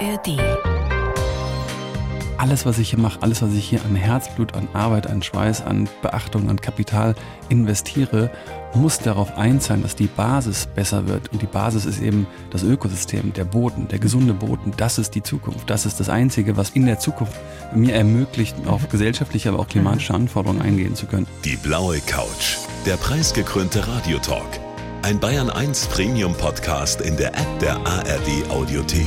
ARD. Alles, was ich hier mache, alles, was ich hier an Herzblut, an Arbeit, an Schweiß, an Beachtung, an Kapital investiere, muss darauf einzahlen, dass die Basis besser wird. Und die Basis ist eben das Ökosystem, der Boden, der gesunde Boden. Das ist die Zukunft. Das ist das Einzige, was in der Zukunft mir ermöglicht, auf gesellschaftliche, aber auch klimatische Anforderungen eingehen zu können. Die blaue Couch, der preisgekrönte Radiotalk. Ein Bayern 1 Premium Podcast in der App der ARD Audiothek.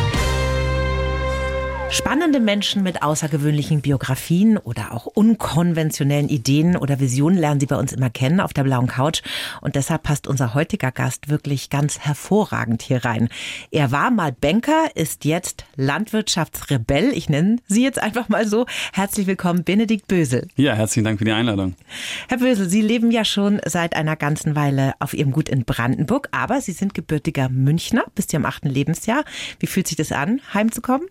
Spannende Menschen mit außergewöhnlichen Biografien oder auch unkonventionellen Ideen oder Visionen lernen Sie bei uns immer kennen auf der blauen Couch. Und deshalb passt unser heutiger Gast wirklich ganz hervorragend hier rein. Er war mal Banker, ist jetzt Landwirtschaftsrebell. Ich nenne Sie jetzt einfach mal so. Herzlich willkommen, Benedikt Bösel. Ja, herzlichen Dank für die Einladung. Herr Bösel, Sie leben ja schon seit einer ganzen Weile auf Ihrem Gut in Brandenburg, aber Sie sind gebürtiger Münchner bis zu Ihrem achten Lebensjahr. Wie fühlt sich das an, heimzukommen?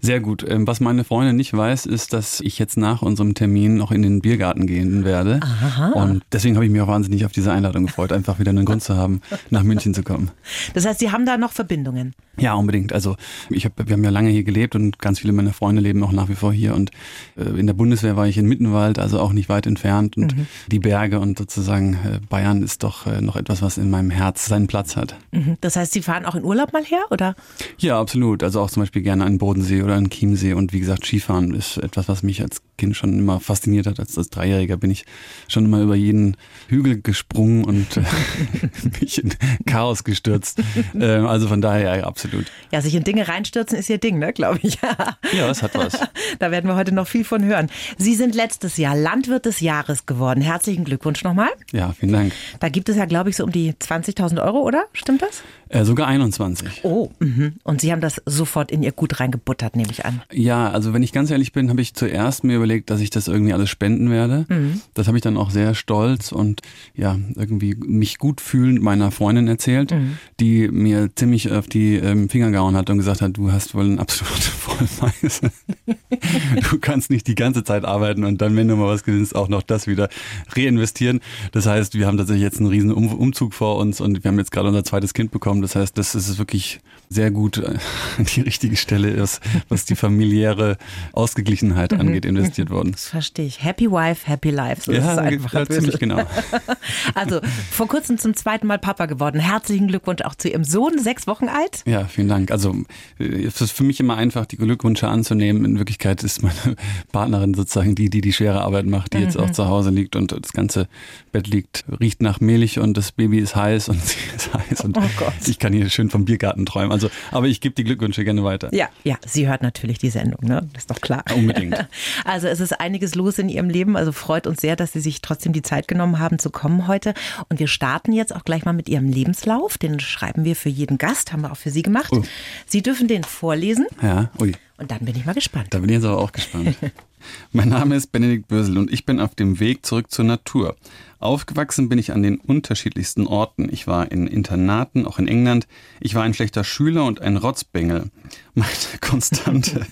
Sehr gut. Ähm, was meine Freundin nicht weiß, ist, dass ich jetzt nach unserem Termin noch in den Biergarten gehen werde. Aha. Und deswegen habe ich mich auch wahnsinnig auf diese Einladung gefreut, einfach wieder einen Grund zu haben, nach München zu kommen. Das heißt, Sie haben da noch Verbindungen? Ja, unbedingt. Also ich hab, wir haben ja lange hier gelebt und ganz viele meiner Freunde leben auch nach wie vor hier. Und äh, in der Bundeswehr war ich in Mittenwald, also auch nicht weit entfernt. Und mhm. die Berge und sozusagen äh, Bayern ist doch äh, noch etwas, was in meinem Herz seinen Platz hat. Mhm. Das heißt, Sie fahren auch in Urlaub mal her, oder? Ja, absolut. Also auch zum Beispiel gerne an den Bodensee oder an Chiemsee. Und wie gesagt, Skifahren ist etwas, was mich als Kind schon immer fasziniert hat. Als, als Dreijähriger bin ich schon immer über jeden Hügel gesprungen und äh, mich in Chaos gestürzt. Äh, also von daher ja, absolut. Ja, sich in Dinge reinstürzen ist Ihr Ding, ne, glaube ich. ja, es hat was. Da werden wir heute noch viel von hören. Sie sind letztes Jahr Landwirt des Jahres geworden. Herzlichen Glückwunsch nochmal. Ja, vielen Dank. Da gibt es ja, glaube ich, so um die 20.000 Euro, oder? Stimmt das? Äh, sogar 21. Oh, mh. und Sie haben das sofort in Ihr Gut reingebuttert, nehme ich an. Ja, also wenn ich ganz ehrlich bin, habe ich zuerst mir überlegt, dass ich das irgendwie alles spenden werde. Mhm. Das habe ich dann auch sehr stolz und ja, irgendwie mich gut fühlend meiner Freundin erzählt, mhm. die mir ziemlich auf die ähm, Finger gehauen hat und gesagt hat, du hast wohl ein absolute Vollmeise. du kannst nicht die ganze Zeit arbeiten und dann, wenn du mal was gewinnst, auch noch das wieder reinvestieren. Das heißt, wir haben tatsächlich jetzt einen riesen Umzug vor uns und wir haben jetzt gerade unser zweites Kind bekommen. Das heißt, das ist wirklich sehr gut an äh, die richtige Stelle ist, was die familiäre Ausgeglichenheit mhm. angeht, investiert worden. Das verstehe ich. Happy Wife, Happy Life. So ja, ist einfach ja, ziemlich genau. Also vor kurzem zum zweiten Mal Papa geworden. Herzlichen Glückwunsch auch zu Ihrem Sohn, sechs Wochen alt. Ja, vielen Dank. Also es ist für mich immer einfach, die Glückwünsche anzunehmen. In Wirklichkeit ist meine Partnerin sozusagen die, die die schwere Arbeit macht, die mhm. jetzt auch zu Hause liegt und das ganze Bett liegt, riecht nach Milch und das Baby ist heiß und sie ist heiß und oh ich kann hier schön vom Biergarten träumen. Also, aber ich gebe die Glückwünsche gerne weiter. Ja, ja, sie hört natürlich die Sendung, ne? Das ist doch klar. unbedingt. Also es ist einiges los in ihrem Leben. Also freut uns sehr, dass Sie sich trotzdem die Zeit genommen haben zu kommen heute. Und wir starten jetzt auch gleich mal mit Ihrem Lebenslauf. Den schreiben wir für jeden Gast, haben wir auch für Sie gemacht. Oh. Sie dürfen den vorlesen. Ja, ui. Und dann bin ich mal gespannt. Da bin ich jetzt aber auch gespannt. mein Name ist Benedikt Bösel und ich bin auf dem Weg zurück zur Natur. Aufgewachsen bin ich an den unterschiedlichsten Orten. Ich war in Internaten, auch in England. Ich war ein schlechter Schüler und ein Rotzbengel. Meine Konstante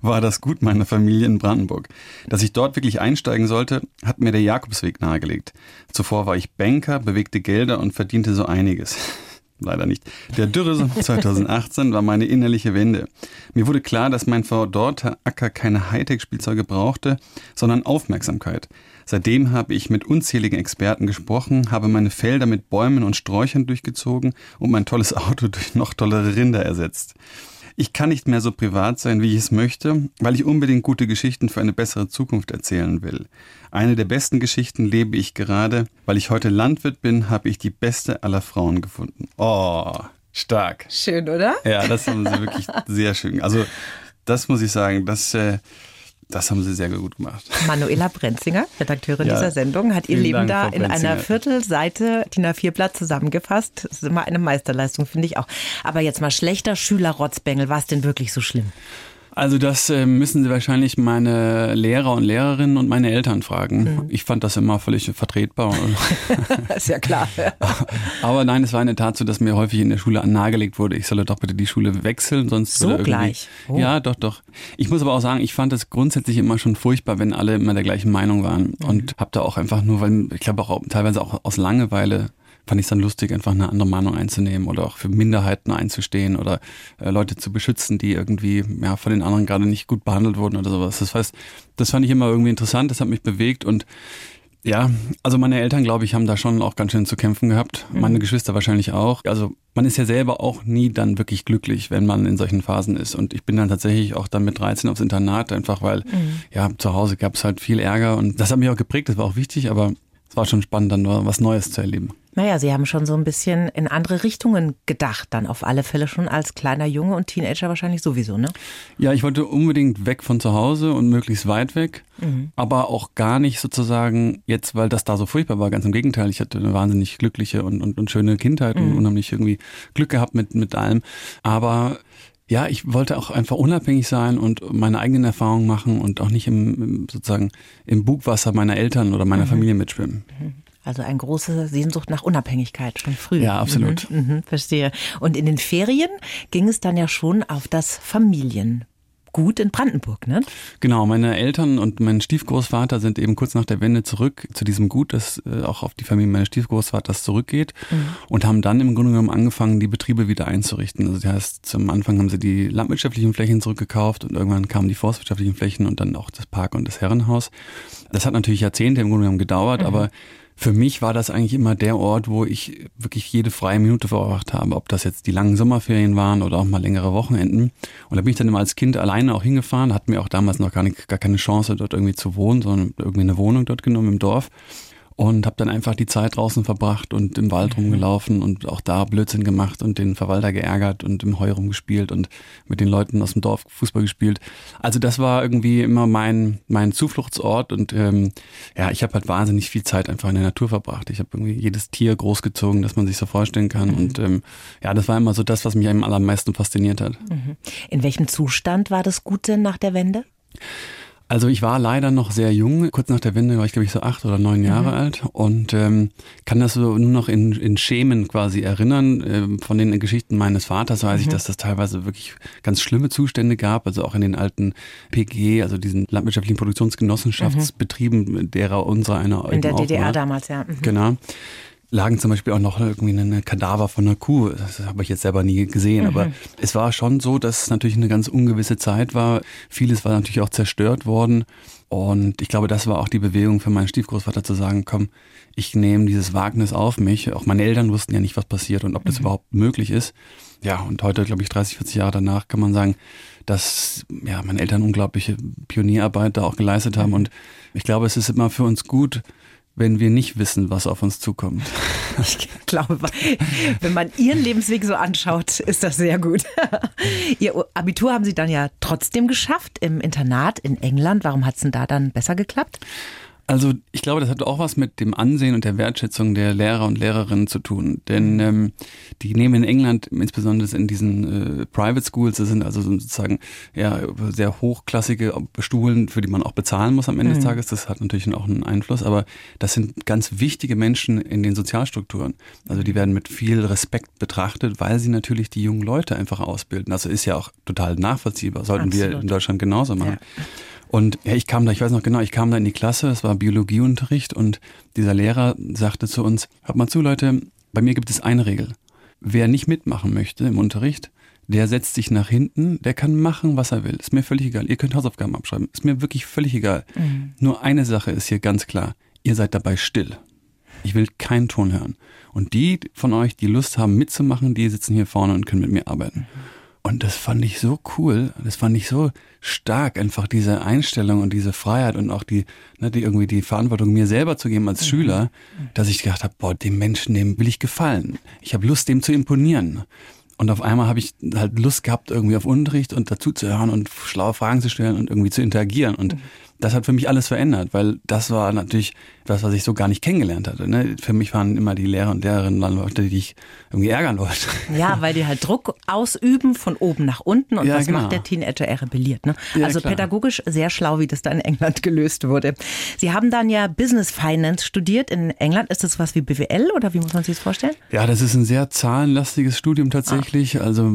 war das Gut meiner Familie in Brandenburg. Dass ich dort wirklich einsteigen sollte, hat mir der Jakobsweg nahegelegt. Zuvor war ich Banker, bewegte Gelder und verdiente so einiges leider nicht. Der Dürresommer 2018 war meine innerliche Wende. Mir wurde klar, dass mein verdorrter Acker keine Hightech-Spielzeuge brauchte, sondern Aufmerksamkeit. Seitdem habe ich mit unzähligen Experten gesprochen, habe meine Felder mit Bäumen und Sträuchern durchgezogen und mein tolles Auto durch noch tollere Rinder ersetzt. Ich kann nicht mehr so privat sein, wie ich es möchte, weil ich unbedingt gute Geschichten für eine bessere Zukunft erzählen will. Eine der besten Geschichten lebe ich gerade. Weil ich heute Landwirt bin, habe ich die beste aller Frauen gefunden. Oh, stark. Schön, oder? Ja, das haben sie wirklich sehr schön. Also, das muss ich sagen, das äh, das haben Sie sehr gut gemacht. Manuela Brenzinger, Redakteurin ja, dieser Sendung, hat ihr Leben Dank, da in einer Viertelseite DIN A4-Blatt zusammengefasst. Das ist immer eine Meisterleistung, finde ich auch. Aber jetzt mal schlechter Schüler Rotzbengel, war es denn wirklich so schlimm? Also das äh, müssen Sie wahrscheinlich meine Lehrer und Lehrerinnen und meine Eltern fragen. Mhm. Ich fand das immer völlig vertretbar. ist ja klar. Aber nein, es war in der Tat so, dass mir häufig in der Schule nahegelegt wurde, ich solle doch bitte die Schule wechseln, sonst so gleich. Oh. Ja, doch, doch. Ich muss aber auch sagen, ich fand es grundsätzlich immer schon furchtbar, wenn alle immer der gleichen Meinung waren mhm. und habe da auch einfach nur, weil ich glaube auch teilweise auch aus Langeweile fand ich es dann lustig, einfach eine andere Meinung einzunehmen oder auch für Minderheiten einzustehen oder äh, Leute zu beschützen, die irgendwie ja, von den anderen gerade nicht gut behandelt wurden oder sowas. Das heißt, das fand ich immer irgendwie interessant, das hat mich bewegt und ja, also meine Eltern, glaube ich, haben da schon auch ganz schön zu kämpfen gehabt. Mhm. Meine Geschwister wahrscheinlich auch. Also man ist ja selber auch nie dann wirklich glücklich, wenn man in solchen Phasen ist. Und ich bin dann tatsächlich auch dann mit 13 aufs Internat, einfach weil, mhm. ja, zu Hause gab es halt viel Ärger und das hat mich auch geprägt, das war auch wichtig, aber es war schon spannend, dann was Neues zu erleben. Naja, Sie haben schon so ein bisschen in andere Richtungen gedacht, dann auf alle Fälle schon als kleiner Junge und Teenager wahrscheinlich sowieso, ne? Ja, ich wollte unbedingt weg von zu Hause und möglichst weit weg, mhm. aber auch gar nicht sozusagen jetzt, weil das da so furchtbar war. Ganz im Gegenteil, ich hatte eine wahnsinnig glückliche und, und, und schöne Kindheit mhm. und unheimlich irgendwie Glück gehabt mit, mit allem. Aber ja, ich wollte auch einfach unabhängig sein und meine eigenen Erfahrungen machen und auch nicht im, im sozusagen im Bugwasser meiner Eltern oder meiner mhm. Familie mitschwimmen. Also eine große Sehnsucht nach Unabhängigkeit schon früh. Ja, absolut. Mhm, mhm, verstehe. Und in den Ferien ging es dann ja schon auf das Familien. Gut in Brandenburg, ne? Genau, meine Eltern und mein Stiefgroßvater sind eben kurz nach der Wende zurück zu diesem Gut, das äh, auch auf die Familie meines Stiefgroßvaters zurückgeht mhm. und haben dann im Grunde genommen angefangen, die Betriebe wieder einzurichten. Also das heißt, zum Anfang haben sie die landwirtschaftlichen Flächen zurückgekauft und irgendwann kamen die forstwirtschaftlichen Flächen und dann auch das Park und das Herrenhaus. Das hat natürlich Jahrzehnte im Grunde genommen gedauert, mhm. aber für mich war das eigentlich immer der Ort, wo ich wirklich jede freie Minute verbracht habe, ob das jetzt die langen Sommerferien waren oder auch mal längere Wochenenden. Und da bin ich dann immer als Kind alleine auch hingefahren, hatten mir auch damals noch gar, nicht, gar keine Chance, dort irgendwie zu wohnen, sondern irgendwie eine Wohnung dort genommen im Dorf und habe dann einfach die Zeit draußen verbracht und im Wald rumgelaufen und auch da Blödsinn gemacht und den Verwalter geärgert und im Heu rumgespielt und mit den Leuten aus dem Dorf Fußball gespielt. Also das war irgendwie immer mein mein Zufluchtsort und ähm, ja, ich habe halt wahnsinnig viel Zeit einfach in der Natur verbracht. Ich habe irgendwie jedes Tier großgezogen, das man sich so vorstellen kann mhm. und ähm, ja, das war immer so das, was mich am allermeisten fasziniert hat. Mhm. In welchem Zustand war das Gute nach der Wende? Also ich war leider noch sehr jung. Kurz nach der Wende war ich, glaube ich, so acht oder neun Jahre mhm. alt und ähm, kann das so nur noch in, in Schemen quasi erinnern. Ähm, von den Geschichten meines Vaters weiß mhm. ich, dass das teilweise wirklich ganz schlimme Zustände gab. Also auch in den alten PG, also diesen landwirtschaftlichen Produktionsgenossenschaftsbetrieben, mhm. derer unserer einer In der DDR war. damals, ja. Mhm. Genau lagen zum Beispiel auch noch irgendwie eine Kadaver von einer Kuh. Das habe ich jetzt selber nie gesehen, mhm. aber es war schon so, dass es natürlich eine ganz ungewisse Zeit war. Vieles war natürlich auch zerstört worden. Und ich glaube, das war auch die Bewegung für meinen Stiefgroßvater zu sagen, komm, ich nehme dieses Wagnis auf mich. Auch meine Eltern wussten ja nicht, was passiert und ob das mhm. überhaupt möglich ist. Ja, und heute, glaube ich, 30, 40 Jahre danach kann man sagen, dass ja, meine Eltern unglaubliche Pionierarbeit da auch geleistet haben. Mhm. Und ich glaube, es ist immer für uns gut, wenn wir nicht wissen, was auf uns zukommt. Ich glaube, wenn man Ihren Lebensweg so anschaut, ist das sehr gut. Ihr Abitur haben Sie dann ja trotzdem geschafft im Internat in England. Warum hat es denn da dann besser geklappt? Also ich glaube, das hat auch was mit dem Ansehen und der Wertschätzung der Lehrer und Lehrerinnen zu tun. Denn ähm, die nehmen in England, insbesondere in diesen äh, Private Schools, das sind also sozusagen ja, sehr hochklassige Stuhlen, für die man auch bezahlen muss am Ende mhm. des Tages. Das hat natürlich auch einen Einfluss, aber das sind ganz wichtige Menschen in den Sozialstrukturen. Also die werden mit viel Respekt betrachtet, weil sie natürlich die jungen Leute einfach ausbilden. Also ist ja auch total nachvollziehbar, sollten Absolut. wir in Deutschland genauso machen. Ja. Und ja, ich kam da, ich weiß noch genau, ich kam da in die Klasse, es war Biologieunterricht und dieser Lehrer sagte zu uns, hört mal zu, Leute, bei mir gibt es eine Regel. Wer nicht mitmachen möchte im Unterricht, der setzt sich nach hinten, der kann machen, was er will. Ist mir völlig egal. Ihr könnt Hausaufgaben abschreiben. Ist mir wirklich völlig egal. Mhm. Nur eine Sache ist hier ganz klar. Ihr seid dabei still. Ich will keinen Ton hören. Und die von euch, die Lust haben mitzumachen, die sitzen hier vorne und können mit mir arbeiten. Mhm. Und das fand ich so cool, das fand ich so stark, einfach diese Einstellung und diese Freiheit und auch die, ne, die irgendwie die Verantwortung mir selber zu geben als mhm. Schüler, dass ich gedacht habe, boah, dem Menschen, dem will ich gefallen. Ich habe Lust, dem zu imponieren. Und auf einmal habe ich halt Lust gehabt, irgendwie auf Unterricht und dazu zu hören und schlaue Fragen zu stellen und irgendwie zu interagieren. Und mhm das hat für mich alles verändert, weil das war natürlich was, was ich so gar nicht kennengelernt hatte. Ne? Für mich waren immer die Lehrer und Lehrerinnen dann Leute, die ich irgendwie ärgern wollte. Ja, weil die halt Druck ausüben von oben nach unten und ja, was genau. macht der Teenager? Er rebelliert. Ne? Ja, also klar. pädagogisch sehr schlau, wie das da in England gelöst wurde. Sie haben dann ja Business Finance studiert in England. Ist das was wie BWL oder wie muss man sich das vorstellen? Ja, das ist ein sehr zahlenlastiges Studium tatsächlich. Ah. Also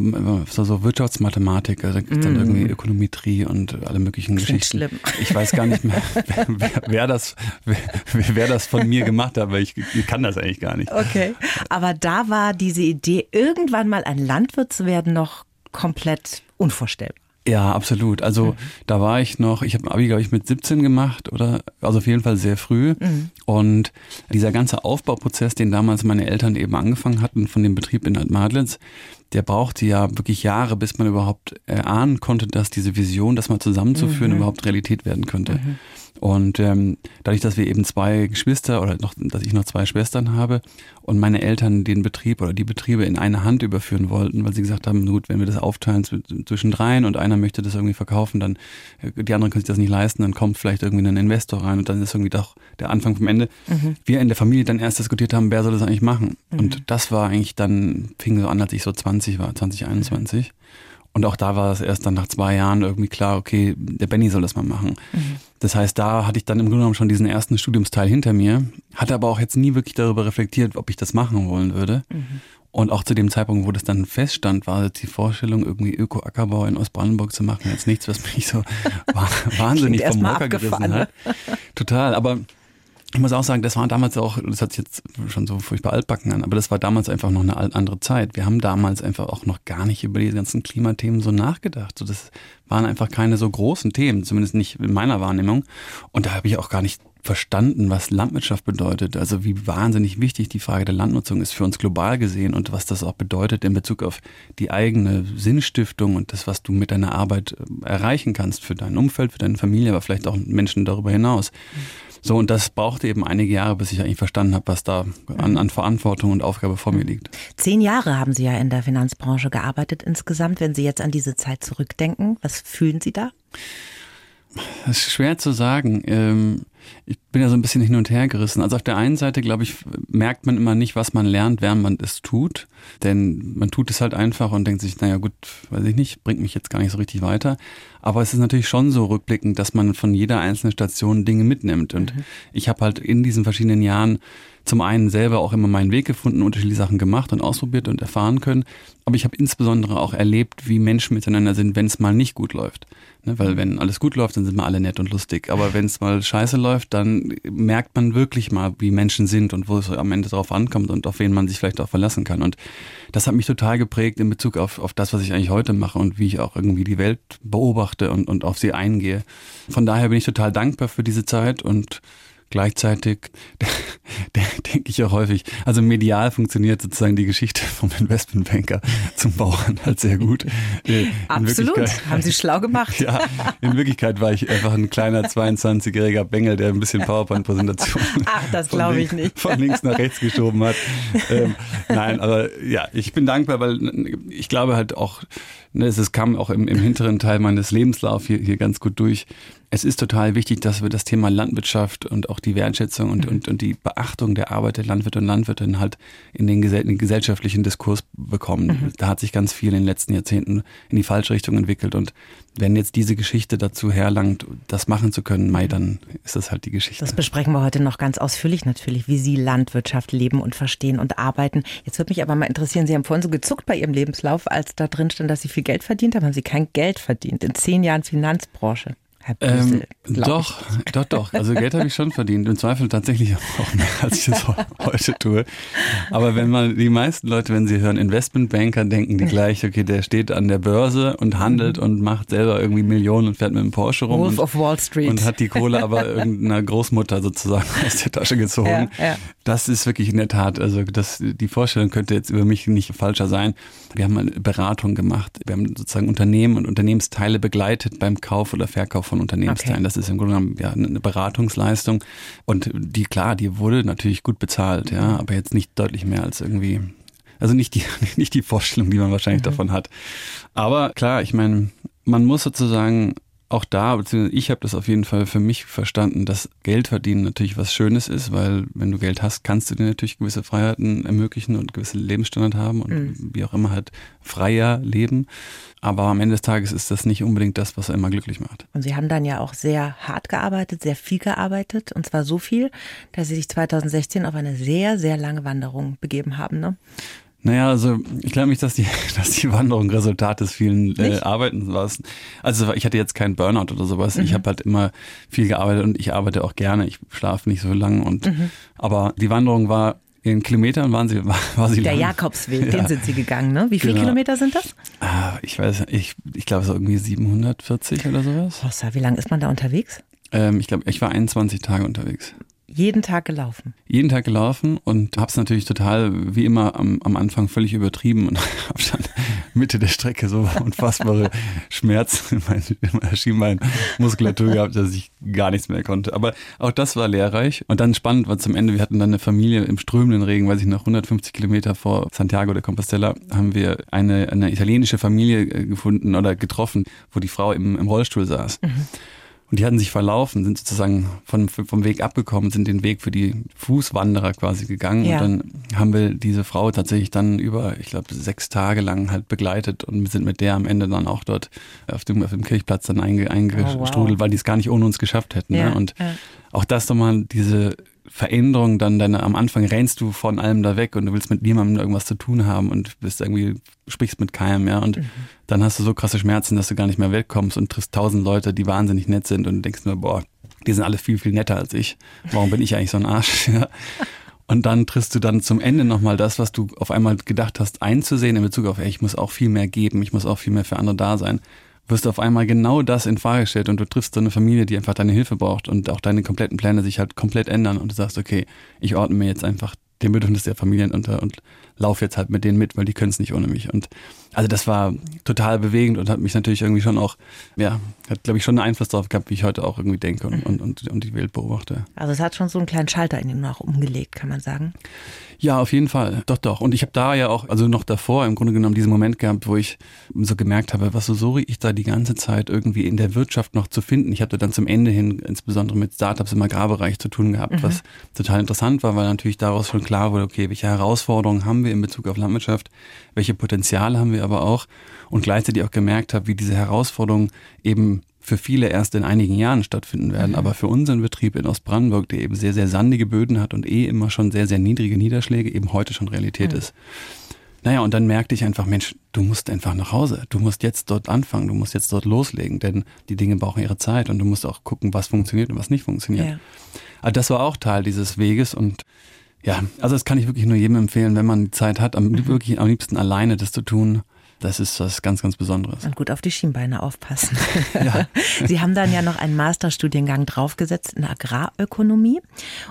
so, Wirtschaftsmathematik, also mm. dann irgendwie Ökonometrie und alle möglichen Geschichten. Schlimm. Ich weiß gar nicht mehr, wer, wer das, wer, wer das von mir gemacht hat, weil ich, ich kann das eigentlich gar nicht. Okay, aber da war diese Idee, irgendwann mal ein Landwirt zu werden, noch komplett unvorstellbar. Ja, absolut. Also mhm. da war ich noch, ich habe Abi, glaube ich, mit 17 gemacht oder also auf jeden Fall sehr früh. Mhm. Und dieser ganze Aufbauprozess, den damals meine Eltern eben angefangen hatten von dem Betrieb in Madlitz, der brauchte ja wirklich Jahre, bis man überhaupt erahnen konnte, dass diese Vision, das mal zusammenzuführen, mhm. überhaupt Realität werden könnte. Mhm. Und ähm, dadurch, dass wir eben zwei Geschwister oder noch, dass ich noch zwei Schwestern habe und meine Eltern den Betrieb oder die Betriebe in eine Hand überführen wollten, weil sie gesagt haben, gut, wenn wir das aufteilen zwischen dreien und einer möchte das irgendwie verkaufen, dann äh, die anderen können sich das nicht leisten, dann kommt vielleicht irgendwie ein Investor rein und dann ist irgendwie doch der Anfang vom Ende. Mhm. Wir in der Familie dann erst diskutiert haben, wer soll das eigentlich machen? Mhm. Und das war eigentlich dann, fing so an, als ich so 20 war, 2021. Und auch da war es erst dann nach zwei Jahren irgendwie klar, okay, der Benny soll das mal machen. Mhm. Das heißt, da hatte ich dann im Grunde genommen schon diesen ersten Studiumsteil hinter mir, hatte aber auch jetzt nie wirklich darüber reflektiert, ob ich das machen wollen würde. Mhm. Und auch zu dem Zeitpunkt, wo das dann feststand, war jetzt die Vorstellung, irgendwie Öko-Ackerbau in Ostbrandenburg zu machen, jetzt nichts, was mich so wahnsinnig vom Mocker gerissen hat. Total. Aber ich muss auch sagen, das war damals auch, das hat sich jetzt schon so furchtbar altbacken an, aber das war damals einfach noch eine andere Zeit. Wir haben damals einfach auch noch gar nicht über die ganzen Klimathemen so nachgedacht. So, das waren einfach keine so großen Themen, zumindest nicht in meiner Wahrnehmung. Und da habe ich auch gar nicht verstanden, was Landwirtschaft bedeutet. Also wie wahnsinnig wichtig die Frage der Landnutzung ist für uns global gesehen und was das auch bedeutet in Bezug auf die eigene Sinnstiftung und das, was du mit deiner Arbeit äh, erreichen kannst für dein Umfeld, für deine Familie, aber vielleicht auch Menschen darüber hinaus. Mhm. So, und das brauchte eben einige Jahre, bis ich eigentlich verstanden habe, was da an, an Verantwortung und Aufgabe vor mir liegt. Zehn Jahre haben Sie ja in der Finanzbranche gearbeitet insgesamt. Wenn Sie jetzt an diese Zeit zurückdenken, was fühlen Sie da? Das ist schwer zu sagen. Ähm, ich bin ja so ein bisschen hin und her gerissen. Also auf der einen Seite, glaube ich, merkt man immer nicht, was man lernt, während man es tut. Denn man tut es halt einfach und denkt sich, naja gut, weiß ich nicht, bringt mich jetzt gar nicht so richtig weiter. Aber es ist natürlich schon so rückblickend, dass man von jeder einzelnen Station Dinge mitnimmt. Und mhm. ich habe halt in diesen verschiedenen Jahren zum einen selber auch immer meinen Weg gefunden, unterschiedliche Sachen gemacht und ausprobiert und erfahren können. Aber ich habe insbesondere auch erlebt, wie Menschen miteinander sind, wenn es mal nicht gut läuft. Ne, weil wenn alles gut läuft, dann sind wir alle nett und lustig. Aber wenn es mal scheiße läuft, dann merkt man wirklich mal, wie Menschen sind und wo es am Ende drauf ankommt und auf wen man sich vielleicht auch verlassen kann. Und das hat mich total geprägt in Bezug auf, auf das, was ich eigentlich heute mache und wie ich auch irgendwie die Welt beobachte und, und auf sie eingehe. Von daher bin ich total dankbar für diese Zeit und Gleichzeitig denke ich auch häufig, also medial funktioniert sozusagen die Geschichte vom Investmentbanker zum Bauern halt sehr gut. In Absolut, haben Sie schlau gemacht. Ja, in Wirklichkeit war ich einfach ein kleiner 22-jähriger Bengel, der ein bisschen PowerPoint-Präsentationen von links nach rechts geschoben hat. Ähm, nein, aber ja, ich bin dankbar, weil ich glaube halt auch, ne, es kam auch im, im hinteren Teil meines Lebenslaufs hier, hier ganz gut durch, es ist total wichtig, dass wir das Thema Landwirtschaft und auch die Wertschätzung und, mhm. und, und die Beachtung der Arbeit der Landwirte und Landwirtinnen halt in den, gesell den gesellschaftlichen Diskurs bekommen. Mhm. Da hat sich ganz viel in den letzten Jahrzehnten in die falsche Richtung entwickelt und wenn jetzt diese Geschichte dazu herlangt, das machen zu können, Mai, dann ist das halt die Geschichte. Das besprechen wir heute noch ganz ausführlich natürlich, wie Sie Landwirtschaft leben und verstehen und arbeiten. Jetzt würde mich aber mal interessieren, Sie haben vorhin so gezuckt bei Ihrem Lebenslauf, als da drin stand, dass Sie viel Geld verdient haben. Haben Sie kein Geld verdient in zehn Jahren Finanzbranche? Ähm, doch, doch, doch. Also Geld habe ich schon verdient. Im Zweifel tatsächlich auch mehr, als ich es heute tue. Aber wenn man, die meisten Leute, wenn sie hören Investmentbanker, denken die gleich, okay, der steht an der Börse und handelt mhm. und macht selber irgendwie Millionen und fährt mit dem Porsche rum. Wolf und, of Wall Street. Und hat die Kohle aber irgendeiner Großmutter sozusagen aus der Tasche gezogen. Ja, ja. Das ist wirklich in der Tat, also das, die Vorstellung könnte jetzt über mich nicht falscher sein. Wir haben eine Beratung gemacht. Wir haben sozusagen Unternehmen und Unternehmensteile begleitet beim Kauf oder Verkauf von Unternehmensteilen. Okay. Das ist im Grunde genommen ja, eine Beratungsleistung. Und die, klar, die wurde natürlich gut bezahlt, ja, mhm. aber jetzt nicht deutlich mehr als irgendwie also nicht die, nicht die Vorstellung, die man wahrscheinlich mhm. davon hat. Aber klar, ich meine, man muss sozusagen auch da, beziehungsweise ich habe das auf jeden Fall für mich verstanden, dass Geld verdienen natürlich was Schönes ist, weil wenn du Geld hast, kannst du dir natürlich gewisse Freiheiten ermöglichen und gewisse Lebensstandard haben und mhm. wie auch immer halt freier leben. Aber am Ende des Tages ist das nicht unbedingt das, was immer glücklich macht. Und Sie haben dann ja auch sehr hart gearbeitet, sehr viel gearbeitet und zwar so viel, dass Sie sich 2016 auf eine sehr, sehr lange Wanderung begeben haben. Ne? Naja, also ich glaube nicht, dass die, dass die Wanderung Resultat des vielen äh, Arbeitens war. Also ich hatte jetzt keinen Burnout oder sowas. Mhm. Ich habe halt immer viel gearbeitet und ich arbeite auch gerne. Ich schlafe nicht so lang und mhm. aber die Wanderung war in Kilometern waren sie, war, war sie Der lang. Jakobsweg, ja. den sind sie gegangen, ne? Wie viele genau. Kilometer sind das? Ah, ich weiß, ich, ich glaube so irgendwie 740 oder sowas. Hossa, wie lange ist man da unterwegs? Ähm, ich glaube, ich war 21 Tage unterwegs jeden Tag gelaufen? Jeden Tag gelaufen und habe es natürlich total, wie immer, am, am Anfang völlig übertrieben und habe dann Mitte der Strecke so unfassbare Schmerzen in meiner Schienbeinmuskulatur gehabt, dass ich gar nichts mehr konnte. Aber auch das war lehrreich. Und dann spannend war zum Ende, wir hatten dann eine Familie im strömenden Regen, weiß ich noch, 150 Kilometer vor Santiago de Compostela, haben wir eine, eine italienische Familie äh, gefunden oder getroffen, wo die Frau im, im Rollstuhl saß. Mhm. Und die hatten sich verlaufen, sind sozusagen von, vom Weg abgekommen, sind den Weg für die Fußwanderer quasi gegangen. Ja. Und dann haben wir diese Frau tatsächlich dann über, ich glaube, sechs Tage lang halt begleitet und sind mit der am Ende dann auch dort auf dem, auf dem Kirchplatz dann einge, eingestrudelt, oh, wow. weil die es gar nicht ohne uns geschafft hätten. Ne? Ja, ne? Und ja. auch das nochmal diese Veränderung dann deine, am Anfang rennst du von allem da weg und du willst mit niemandem irgendwas zu tun haben und bist irgendwie, sprichst mit keinem, ja. Und mhm. dann hast du so krasse Schmerzen, dass du gar nicht mehr wegkommst und triffst tausend Leute, die wahnsinnig nett sind und denkst nur, boah, die sind alle viel, viel netter als ich. Warum bin ich eigentlich so ein Arsch? Ja. Und dann triffst du dann zum Ende nochmal das, was du auf einmal gedacht hast, einzusehen in Bezug auf, ey, ich muss auch viel mehr geben, ich muss auch viel mehr für andere da sein wirst du auf einmal genau das in Frage gestellt und du triffst so eine Familie, die einfach deine Hilfe braucht und auch deine kompletten Pläne sich halt komplett ändern und du sagst, okay, ich ordne mir jetzt einfach den Bedürfnis der Familien unter und laufe jetzt halt mit denen mit, weil die können es nicht ohne mich. Und also das war total bewegend und hat mich natürlich irgendwie schon auch, ja, hat glaube ich schon einen Einfluss darauf gehabt, wie ich heute auch irgendwie denke und, und, und, und die Welt beobachte. Also es hat schon so einen kleinen Schalter in ihm noch umgelegt, kann man sagen. Ja, auf jeden Fall. Doch, doch. Und ich habe da ja auch, also noch davor im Grunde genommen diesen Moment gehabt, wo ich so gemerkt habe, was so sorry ich da die ganze Zeit irgendwie in der Wirtschaft noch zu finden. Ich hatte dann zum Ende hin insbesondere mit Startups im Agrarbereich zu tun gehabt, mhm. was total interessant war, weil natürlich daraus schon klar wurde, okay, welche Herausforderungen haben wir in Bezug auf Landwirtschaft, welche Potenziale haben wir aber auch und gleichzeitig auch gemerkt habe, wie diese Herausforderungen eben für viele erst in einigen Jahren stattfinden werden. Aber für unseren Betrieb in Ostbrandenburg, der eben sehr, sehr sandige Böden hat und eh immer schon sehr, sehr niedrige Niederschläge, eben heute schon Realität mhm. ist. Naja, und dann merkte ich einfach, Mensch, du musst einfach nach Hause. Du musst jetzt dort anfangen, du musst jetzt dort loslegen, denn die Dinge brauchen ihre Zeit und du musst auch gucken, was funktioniert und was nicht funktioniert. Ja. Aber das war auch Teil dieses Weges und ja, also das kann ich wirklich nur jedem empfehlen, wenn man die Zeit hat, am, mhm. wirklich am liebsten alleine das zu tun das ist was ganz, ganz Besonderes. Und gut auf die Schienbeine aufpassen. Ja. Sie haben dann ja noch einen Masterstudiengang draufgesetzt in Agrarökonomie,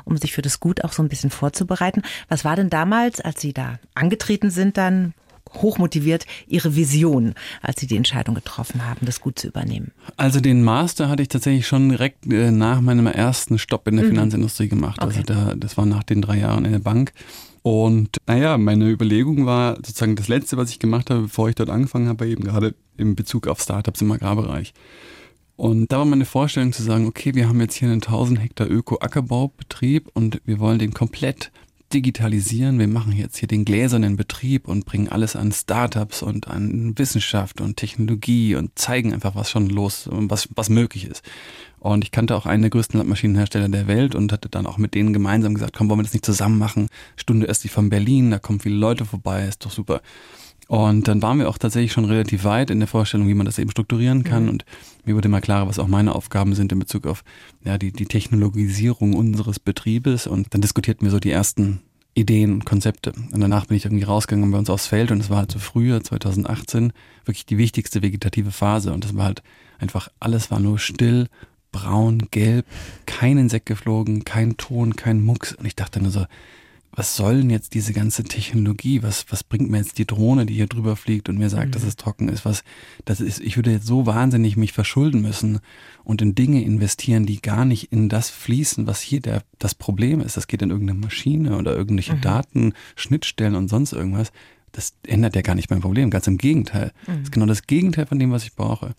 um sich für das Gut auch so ein bisschen vorzubereiten. Was war denn damals, als Sie da angetreten sind, dann hochmotiviert Ihre Vision, als Sie die Entscheidung getroffen haben, das Gut zu übernehmen? Also den Master hatte ich tatsächlich schon direkt äh, nach meinem ersten Stopp in der mhm. Finanzindustrie gemacht. Also okay. Also da, das war nach den drei Jahren in der Bank. Und naja, meine Überlegung war sozusagen das Letzte, was ich gemacht habe, bevor ich dort angefangen habe, eben gerade in Bezug auf Startups im Agrarbereich. Und da war meine Vorstellung zu sagen, okay, wir haben jetzt hier einen 1000 Hektar Öko-Ackerbaubetrieb und wir wollen den komplett digitalisieren. Wir machen jetzt hier den gläsernen Betrieb und bringen alles an Startups und an Wissenschaft und Technologie und zeigen einfach, was schon los, was, was möglich ist. Und ich kannte auch einen der größten Landmaschinenhersteller der Welt und hatte dann auch mit denen gemeinsam gesagt, komm, wollen wir das nicht zusammen machen? Stunde östlich von Berlin, da kommen viele Leute vorbei, ist doch super. Und dann waren wir auch tatsächlich schon relativ weit in der Vorstellung, wie man das eben strukturieren kann. Mhm. Und mir wurde immer klarer, was auch meine Aufgaben sind in Bezug auf ja, die, die Technologisierung unseres Betriebes. Und dann diskutierten wir so die ersten Ideen und Konzepte. Und danach bin ich irgendwie rausgegangen bei uns aufs Feld und es war halt so früher, 2018, wirklich die wichtigste vegetative Phase. Und es war halt einfach, alles war nur still braun, gelb, kein Insekt geflogen, kein Ton, kein Mucks. Und ich dachte nur so, was soll denn jetzt diese ganze Technologie? Was, was bringt mir jetzt die Drohne, die hier drüber fliegt und mir sagt, mhm. dass es trocken ist? Was, das ist, ich würde jetzt so wahnsinnig mich verschulden müssen und in Dinge investieren, die gar nicht in das fließen, was hier der, das Problem ist. Das geht in irgendeine Maschine oder irgendwelche mhm. Daten, Schnittstellen und sonst irgendwas. Das ändert ja gar nicht mein Problem. Ganz im Gegenteil. Mhm. Das ist genau das Gegenteil von dem, was ich brauche.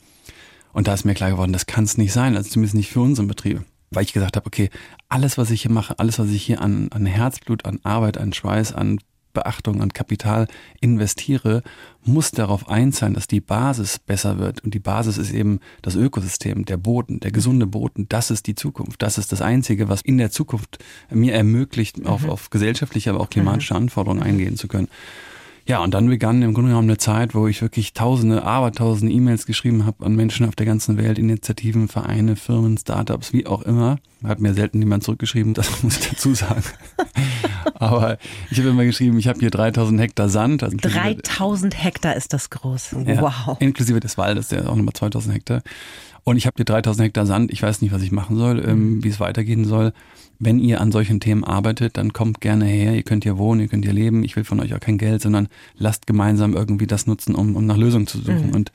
Und da ist mir klar geworden, das kann es nicht sein, also zumindest nicht für unseren Betrieb. Weil ich gesagt habe, okay, alles, was ich hier mache, alles, was ich hier an, an Herzblut, an Arbeit, an Schweiß, an Beachtung, an Kapital investiere, muss darauf einzahlen, dass die Basis besser wird. Und die Basis ist eben das Ökosystem, der Boden, der gesunde Boden. Das ist die Zukunft. Das ist das Einzige, was in der Zukunft mir ermöglicht, auf, mhm. auf gesellschaftliche, aber auch klimatische mhm. Anforderungen eingehen zu können. Ja, und dann begann im Grunde genommen eine Zeit, wo ich wirklich tausende, abertausende E-Mails geschrieben habe an Menschen auf der ganzen Welt, Initiativen, Vereine, Firmen, Startups, wie auch immer. Hat mir selten niemand zurückgeschrieben, das muss ich dazu sagen. Aber ich habe immer geschrieben, ich habe hier 3000 Hektar Sand. Also 3000 Hektar ist das groß. Ja, wow. Inklusive des Waldes, der ist auch nochmal 2000 Hektar. Und ich habe hier 3000 Hektar Sand. Ich weiß nicht, was ich machen soll, ähm, mhm. wie es weitergehen soll. Wenn ihr an solchen Themen arbeitet, dann kommt gerne her. Ihr könnt hier wohnen, ihr könnt hier leben. Ich will von euch auch kein Geld, sondern lasst gemeinsam irgendwie das nutzen, um, um nach Lösungen zu suchen. Mhm. Und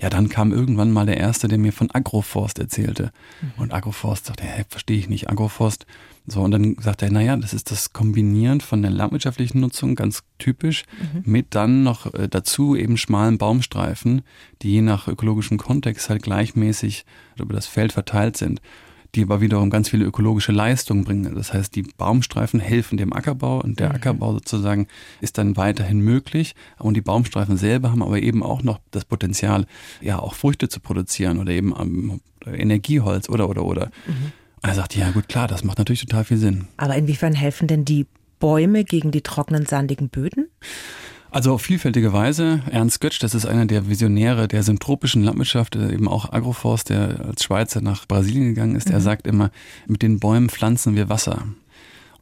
ja, dann kam irgendwann mal der Erste, der mir von Agroforst erzählte. Mhm. Und Agroforst sagte, hä, verstehe ich nicht. Agroforst. So, und dann sagte er, naja, das ist das Kombinieren von der landwirtschaftlichen Nutzung, ganz typisch, mhm. mit dann noch äh, dazu eben schmalen Baumstreifen, die je nach ökologischem Kontext halt gleichmäßig über das Feld verteilt sind die aber wiederum ganz viele ökologische Leistungen bringen. Das heißt, die Baumstreifen helfen dem Ackerbau und der mhm. Ackerbau sozusagen ist dann weiterhin möglich. Und die Baumstreifen selber haben aber eben auch noch das Potenzial, ja, auch Früchte zu produzieren oder eben um, Energieholz oder, oder, oder. Mhm. Und er sagt, ja gut, klar, das macht natürlich total viel Sinn. Aber inwiefern helfen denn die Bäume gegen die trockenen, sandigen Böden? Also auf vielfältige Weise. Ernst Götsch, das ist einer der Visionäre der syntropischen Landwirtschaft, äh, eben auch Agroforst, der als Schweizer nach Brasilien gegangen ist. Mhm. Er sagt immer, mit den Bäumen pflanzen wir Wasser.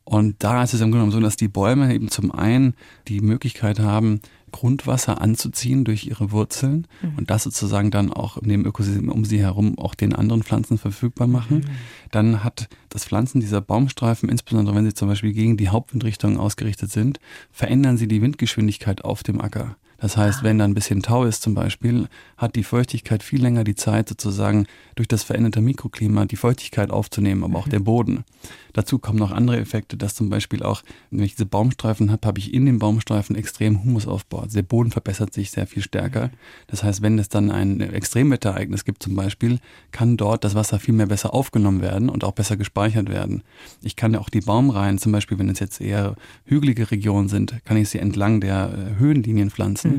Und da ist es im Grunde genommen so, dass die Bäume eben zum einen die Möglichkeit haben, Grundwasser anzuziehen durch ihre Wurzeln mhm. und das sozusagen dann auch in dem Ökosystem um sie herum auch den anderen Pflanzen verfügbar machen. Mhm. Dann hat das Pflanzen dieser Baumstreifen, insbesondere wenn sie zum Beispiel gegen die Hauptwindrichtung ausgerichtet sind, verändern sie die Windgeschwindigkeit auf dem Acker. Das heißt, ah. wenn da ein bisschen Tau ist zum Beispiel, hat die Feuchtigkeit viel länger die Zeit, sozusagen durch das veränderte Mikroklima die Feuchtigkeit aufzunehmen, aber auch mhm. der Boden. Dazu kommen noch andere Effekte, dass zum Beispiel auch, wenn ich diese Baumstreifen habe, habe ich in den Baumstreifen extrem Humusaufbau. Also der Boden verbessert sich sehr viel stärker. Das heißt, wenn es dann ein Extremwetterereignis gibt zum Beispiel, kann dort das Wasser viel mehr besser aufgenommen werden und auch besser gespeichert werden. Ich kann ja auch die Baumreihen, zum Beispiel wenn es jetzt eher hügelige Regionen sind, kann ich sie entlang der äh, Höhenlinien pflanzen. Mhm.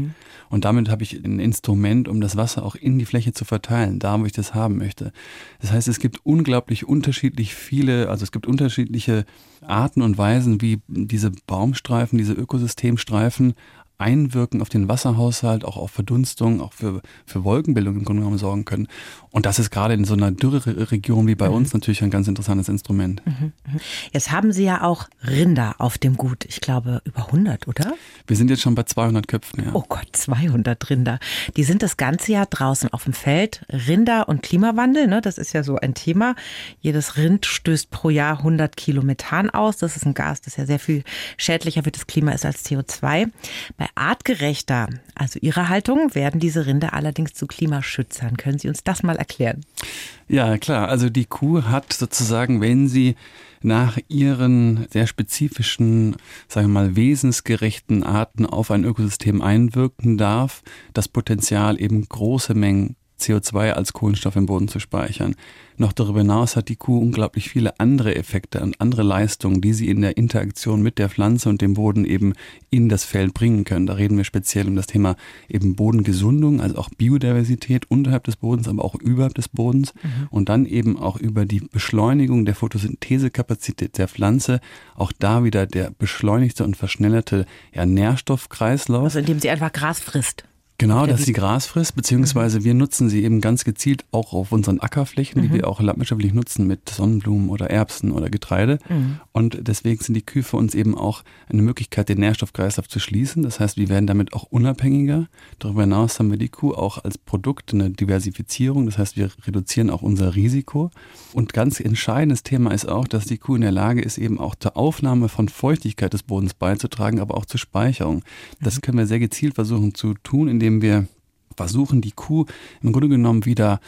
Und damit habe ich ein Instrument, um das Wasser auch in die Fläche zu verteilen, da wo ich das haben möchte. Das heißt, es gibt unglaublich unterschiedlich viele, also es gibt unterschiedliche Arten und Weisen, wie diese Baumstreifen, diese Ökosystemstreifen einwirken auf den Wasserhaushalt, auch auf Verdunstung, auch für, für Wolkenbildung im Grunde genommen sorgen können. Und das ist gerade in so einer Dürreregion wie bei mhm. uns natürlich ein ganz interessantes Instrument. Mhm, mhm. Jetzt haben Sie ja auch Rinder auf dem Gut. Ich glaube über 100, oder? Wir sind jetzt schon bei 200 Köpfen, ja. Oh Gott, 200 Rinder. Die sind das ganze Jahr draußen auf dem Feld. Rinder und Klimawandel, ne, das ist ja so ein Thema. Jedes Rind stößt pro Jahr 100 Kilo Methan aus. Das ist ein Gas, das ja sehr viel schädlicher für das Klima ist als CO2. Bei artgerechter, also Ihrer Haltung, werden diese Rinder allerdings zu Klimaschützern. Können Sie uns das mal erklären? Ja, klar. Also die Kuh hat sozusagen, wenn sie nach ihren sehr spezifischen, sagen wir mal, wesensgerechten Arten auf ein Ökosystem einwirken darf, das Potenzial eben große Mengen CO2 als Kohlenstoff im Boden zu speichern. Noch darüber hinaus hat die Kuh unglaublich viele andere Effekte und andere Leistungen, die sie in der Interaktion mit der Pflanze und dem Boden eben in das Feld bringen können. Da reden wir speziell um das Thema eben Bodengesundung, also auch Biodiversität unterhalb des Bodens, aber auch überhalb des Bodens mhm. und dann eben auch über die Beschleunigung der Photosynthesekapazität der Pflanze, auch da wieder der beschleunigte und verschnellerte ja, Nährstoffkreislauf. Also indem sie einfach Gras frisst. Genau, dass sie Gras frisst, beziehungsweise mhm. wir nutzen sie eben ganz gezielt auch auf unseren Ackerflächen, mhm. die wir auch landwirtschaftlich nutzen mit Sonnenblumen oder Erbsen oder Getreide. Mhm. Und deswegen sind die Kühe für uns eben auch eine Möglichkeit, den Nährstoffkreislauf zu schließen. Das heißt, wir werden damit auch unabhängiger. Darüber hinaus haben wir die Kuh auch als Produkt eine Diversifizierung. Das heißt, wir reduzieren auch unser Risiko. Und ganz entscheidendes Thema ist auch, dass die Kuh in der Lage ist, eben auch zur Aufnahme von Feuchtigkeit des Bodens beizutragen, aber auch zur Speicherung. Das mhm. können wir sehr gezielt versuchen zu tun, indem wir versuchen, die Kuh im Grunde genommen wieder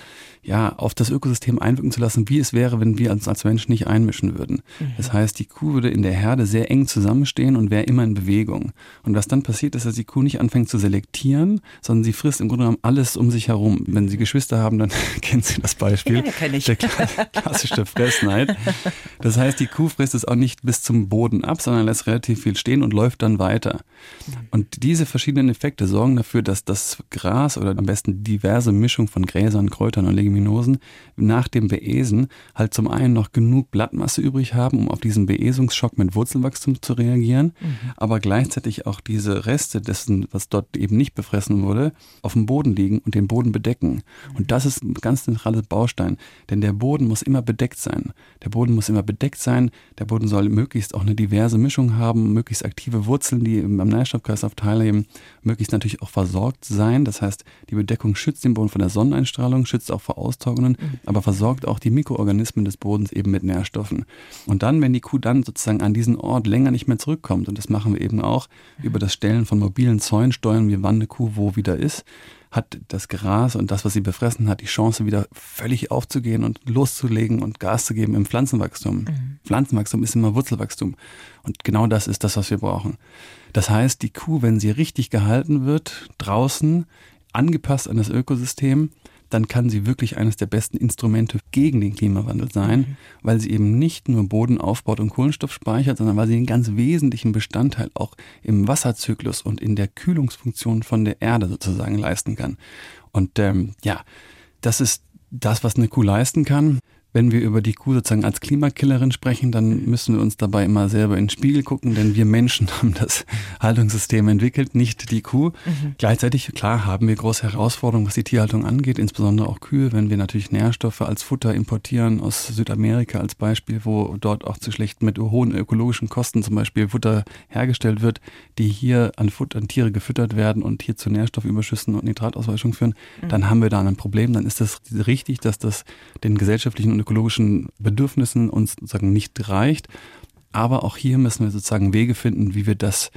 ja, auf das Ökosystem einwirken zu lassen, wie es wäre, wenn wir uns als Menschen nicht einmischen würden. Mhm. Das heißt, die Kuh würde in der Herde sehr eng zusammenstehen und wäre immer in Bewegung. Und was dann passiert, ist, dass die Kuh nicht anfängt zu selektieren, sondern sie frisst im Grunde genommen alles um sich herum. Wenn sie Geschwister haben, dann kennen Sie das Beispiel. Ja, kenn ich. Der klassische Fressneid. Das heißt, die Kuh frisst es auch nicht bis zum Boden ab, sondern lässt relativ viel stehen und läuft dann weiter. Mhm. Und diese verschiedenen Effekte sorgen dafür, dass das Gras oder am besten diverse Mischung von Gräsern, Kräutern und Leguminosen Leguminosen nach dem Beesen halt zum einen noch genug Blattmasse übrig haben, um auf diesen Beesungsschock mit Wurzelwachstum zu reagieren, mhm. aber gleichzeitig auch diese Reste dessen, was dort eben nicht befressen wurde, auf dem Boden liegen und den Boden bedecken. Mhm. Und das ist ein ganz zentrales Baustein, denn der Boden muss immer bedeckt sein. Der Boden muss immer bedeckt sein, der Boden soll möglichst auch eine diverse Mischung haben, möglichst aktive Wurzeln, die am Nährstoffkreislauf teilnehmen, möglichst natürlich auch versorgt sein. Das heißt, die Bedeckung schützt den Boden von der Sonneneinstrahlung, schützt auch vor Austrocknen, mhm. aber versorgt auch die Mikroorganismen des Bodens eben mit Nährstoffen. Und dann, wenn die Kuh dann sozusagen an diesen Ort länger nicht mehr zurückkommt, und das machen wir eben auch mhm. über das Stellen von mobilen Zäunen, steuern wir, wann eine Kuh wo wieder ist, hat das Gras und das, was sie befressen hat, die Chance wieder völlig aufzugehen und loszulegen und Gas zu geben im Pflanzenwachstum. Mhm. Pflanzenwachstum ist immer Wurzelwachstum. Und genau das ist das, was wir brauchen. Das heißt, die Kuh, wenn sie richtig gehalten wird, draußen, angepasst an das Ökosystem, dann kann sie wirklich eines der besten Instrumente gegen den Klimawandel sein, mhm. weil sie eben nicht nur Boden aufbaut und Kohlenstoff speichert, sondern weil sie einen ganz wesentlichen Bestandteil auch im Wasserzyklus und in der Kühlungsfunktion von der Erde sozusagen leisten kann. Und ähm, ja, das ist das, was eine Kuh leisten kann wenn wir über die Kuh sozusagen als Klimakillerin sprechen, dann müssen wir uns dabei immer selber in den Spiegel gucken, denn wir Menschen haben das Haltungssystem entwickelt, nicht die Kuh. Mhm. Gleichzeitig, klar, haben wir große Herausforderungen, was die Tierhaltung angeht, insbesondere auch Kühe, wenn wir natürlich Nährstoffe als Futter importieren aus Südamerika als Beispiel, wo dort auch zu schlecht mit hohen ökologischen Kosten zum Beispiel Futter hergestellt wird, die hier an, Futter, an Tiere gefüttert werden und hier zu Nährstoffüberschüssen und Nitratausweichung führen, mhm. dann haben wir da ein Problem. Dann ist es das richtig, dass das den gesellschaftlichen und ökologischen Bedürfnissen uns sozusagen nicht reicht. Aber auch hier müssen wir sozusagen Wege finden, wie wir das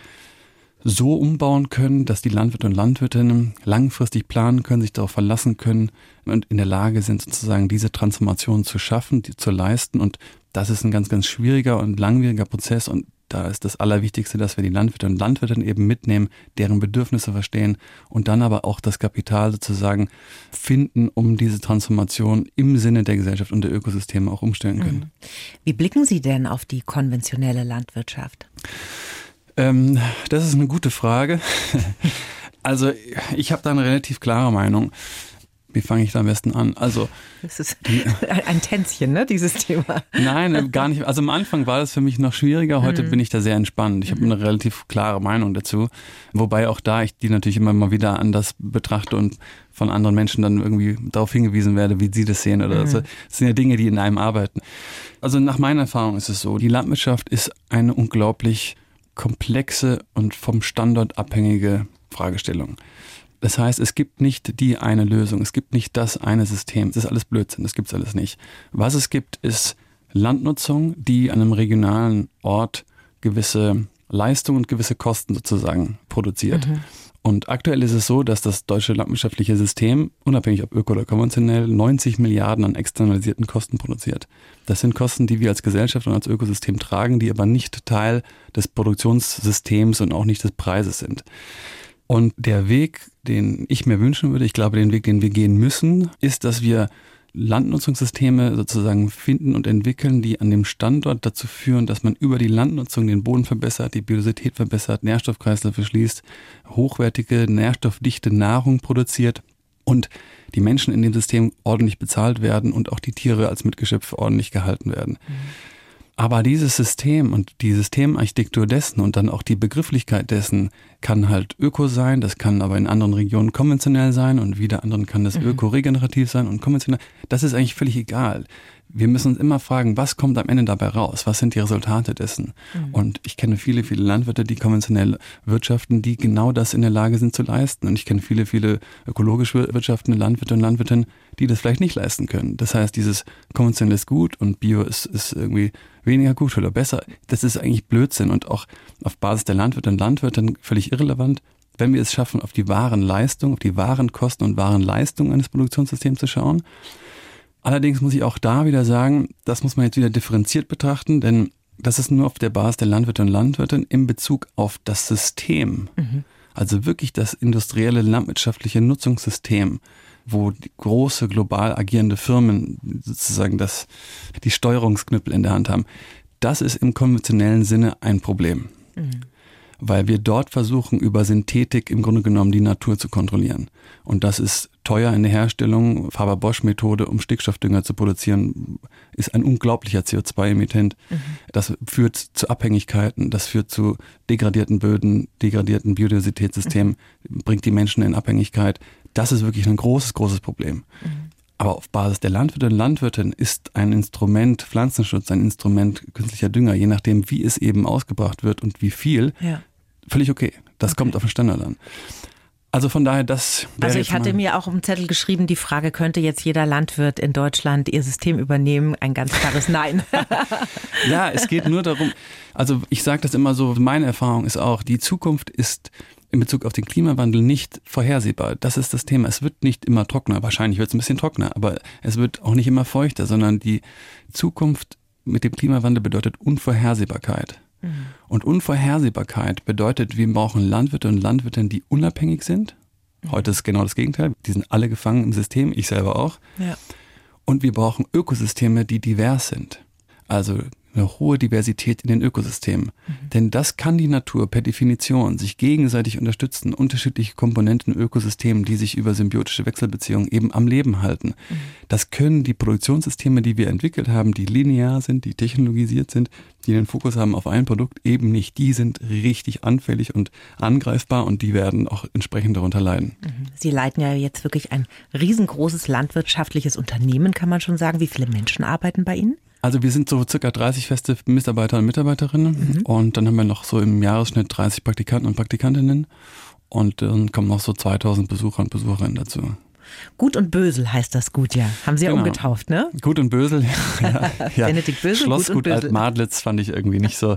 so umbauen können, dass die Landwirte und Landwirtinnen langfristig planen können, sich darauf verlassen können und in der Lage sind, sozusagen diese Transformation zu schaffen, die zu leisten. Und das ist ein ganz, ganz schwieriger und langwieriger Prozess. Und da ist das Allerwichtigste, dass wir die Landwirte und Landwirtinnen eben mitnehmen, deren Bedürfnisse verstehen und dann aber auch das Kapital sozusagen finden, um diese Transformation im Sinne der Gesellschaft und der Ökosysteme auch umstellen können. Mhm. Wie blicken Sie denn auf die konventionelle Landwirtschaft? Ähm, das ist eine gute Frage. Also ich habe da eine relativ klare Meinung. Wie fange ich da am besten an? Also das ist ein Tänzchen, ne, dieses Thema. Nein, äh, gar nicht. Also am Anfang war das für mich noch schwieriger. Heute mhm. bin ich da sehr entspannt. Ich mhm. habe eine relativ klare Meinung dazu. Wobei auch da ich die natürlich immer mal wieder anders betrachte und von anderen Menschen dann irgendwie darauf hingewiesen werde, wie sie das sehen oder mhm. so. Das sind ja Dinge, die in einem arbeiten. Also nach meiner Erfahrung ist es so, die Landwirtschaft ist eine unglaublich komplexe und vom Standort abhängige Fragestellung. Das heißt, es gibt nicht die eine Lösung, es gibt nicht das eine System. Das ist alles Blödsinn, das gibt es alles nicht. Was es gibt, ist Landnutzung, die an einem regionalen Ort gewisse Leistungen und gewisse Kosten sozusagen produziert. Mhm. Und aktuell ist es so, dass das deutsche landwirtschaftliche System, unabhängig ob öko oder konventionell, 90 Milliarden an externalisierten Kosten produziert. Das sind Kosten, die wir als Gesellschaft und als Ökosystem tragen, die aber nicht Teil des Produktionssystems und auch nicht des Preises sind. Und der Weg, den ich mir wünschen würde, ich glaube, den Weg, den wir gehen müssen, ist, dass wir Landnutzungssysteme sozusagen finden und entwickeln, die an dem Standort dazu führen, dass man über die Landnutzung den Boden verbessert, die Biodiversität verbessert, Nährstoffkreisläufe schließt, hochwertige, nährstoffdichte Nahrung produziert und die Menschen in dem System ordentlich bezahlt werden und auch die Tiere als Mitgeschöpfe ordentlich gehalten werden. Mhm. Aber dieses System und die Systemarchitektur dessen und dann auch die Begrifflichkeit dessen kann halt öko sein, das kann aber in anderen Regionen konventionell sein und wieder anderen kann das mhm. öko-regenerativ sein und konventionell. Das ist eigentlich völlig egal wir müssen uns immer fragen, was kommt am Ende dabei raus? Was sind die Resultate dessen? Mhm. Und ich kenne viele, viele Landwirte, die konventionell wirtschaften, die genau das in der Lage sind zu leisten. Und ich kenne viele, viele ökologisch wirtschaftende Landwirte und Landwirtinnen, die das vielleicht nicht leisten können. Das heißt, dieses konventionell ist gut und Bio ist, ist irgendwie weniger gut oder besser. Das ist eigentlich Blödsinn und auch auf Basis der Landwirte und Landwirte völlig irrelevant wenn wir es schaffen, auf die wahren Leistungen, auf die wahren Kosten und wahren Leistungen eines Produktionssystems zu schauen. Allerdings muss ich auch da wieder sagen, das muss man jetzt wieder differenziert betrachten, denn das ist nur auf der Basis der Landwirte und Landwirtinnen in Bezug auf das System. Mhm. Also wirklich das industrielle landwirtschaftliche Nutzungssystem, wo große global agierende Firmen sozusagen das, die Steuerungsknüppel in der Hand haben. Das ist im konventionellen Sinne ein Problem. Mhm weil wir dort versuchen, über Synthetik im Grunde genommen die Natur zu kontrollieren. Und das ist teuer in der Herstellung. Faber-Bosch-Methode, um Stickstoffdünger zu produzieren, ist ein unglaublicher CO2-Emittent. Mhm. Das führt zu Abhängigkeiten, das führt zu degradierten Böden, degradierten Biodiversitätssystemen, mhm. bringt die Menschen in Abhängigkeit. Das ist wirklich ein großes, großes Problem. Mhm. Aber auf Basis der Landwirte und Landwirtin ist ein Instrument Pflanzenschutz, ein Instrument künstlicher Dünger, je nachdem, wie es eben ausgebracht wird und wie viel, ja. völlig okay. Das okay. kommt auf den Standard an. Also von daher, das. Also ich hatte mir auch im Zettel geschrieben, die Frage könnte jetzt jeder Landwirt in Deutschland ihr System übernehmen? Ein ganz klares Nein. ja, es geht nur darum. Also ich sage das immer so. Meine Erfahrung ist auch, die Zukunft ist in Bezug auf den Klimawandel nicht vorhersehbar. Das ist das Thema. Es wird nicht immer trockener. Wahrscheinlich wird es ein bisschen trockener, aber es wird auch nicht immer feuchter, sondern die Zukunft mit dem Klimawandel bedeutet Unvorhersehbarkeit. Mhm. Und Unvorhersehbarkeit bedeutet, wir brauchen Landwirte und Landwirtinnen, die unabhängig sind. Mhm. Heute ist genau das Gegenteil. Die sind alle gefangen im System, ich selber auch. Ja. Und wir brauchen Ökosysteme, die divers sind. Also eine hohe Diversität in den Ökosystemen. Mhm. Denn das kann die Natur per Definition sich gegenseitig unterstützen, unterschiedliche Komponenten in Ökosystemen, die sich über symbiotische Wechselbeziehungen eben am Leben halten. Mhm. Das können die Produktionssysteme, die wir entwickelt haben, die linear sind, die technologisiert sind, die den Fokus haben auf ein Produkt, eben nicht. Die sind richtig anfällig und angreifbar und die werden auch entsprechend darunter leiden. Mhm. Sie leiten ja jetzt wirklich ein riesengroßes landwirtschaftliches Unternehmen, kann man schon sagen. Wie viele Menschen arbeiten bei Ihnen? Also wir sind so circa 30 feste Mitarbeiter und Mitarbeiterinnen mhm. und dann haben wir noch so im Jahresschnitt 30 Praktikanten und Praktikantinnen und dann kommen noch so 2000 Besucher und Besucherinnen dazu. Gut und Bösel heißt das Gut, ja. Haben Sie ja genau. umgetauft, ne? Gut und Bösel, ja. ja. Benedikt Bösel, Schlossgut Gut Alt-Madlitz fand ich irgendwie nicht so,